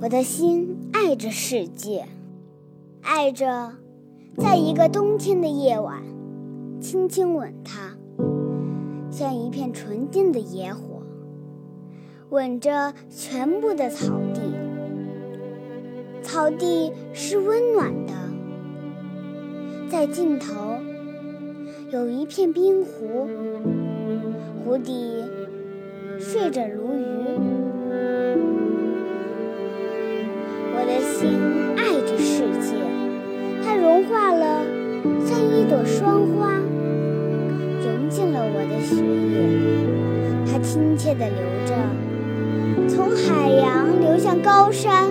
我的心爱着世界，爱着在一个冬天的夜晚，轻轻吻它，像一片纯净的野火，吻着全部的草地。草地是温暖的，在尽头有一片冰湖，湖底睡着鲈鱼。心爱着世界，它融化了，像一朵霜花，融进了我的血液。它亲切地流着，从海洋流向高山，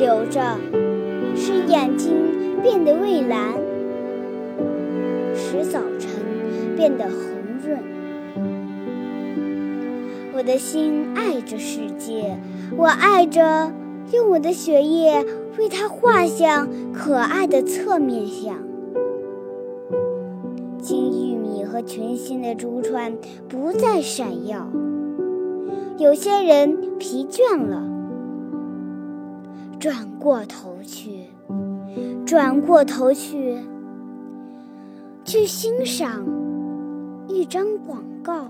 流着，使眼睛变得蔚蓝，使早晨变得红润。我的心爱着世界，我爱着。用我的血液为它画像可爱的侧面像。金玉米和群星的珠串不再闪耀。有些人疲倦了，转过头去，转过头去，去欣赏一张广告。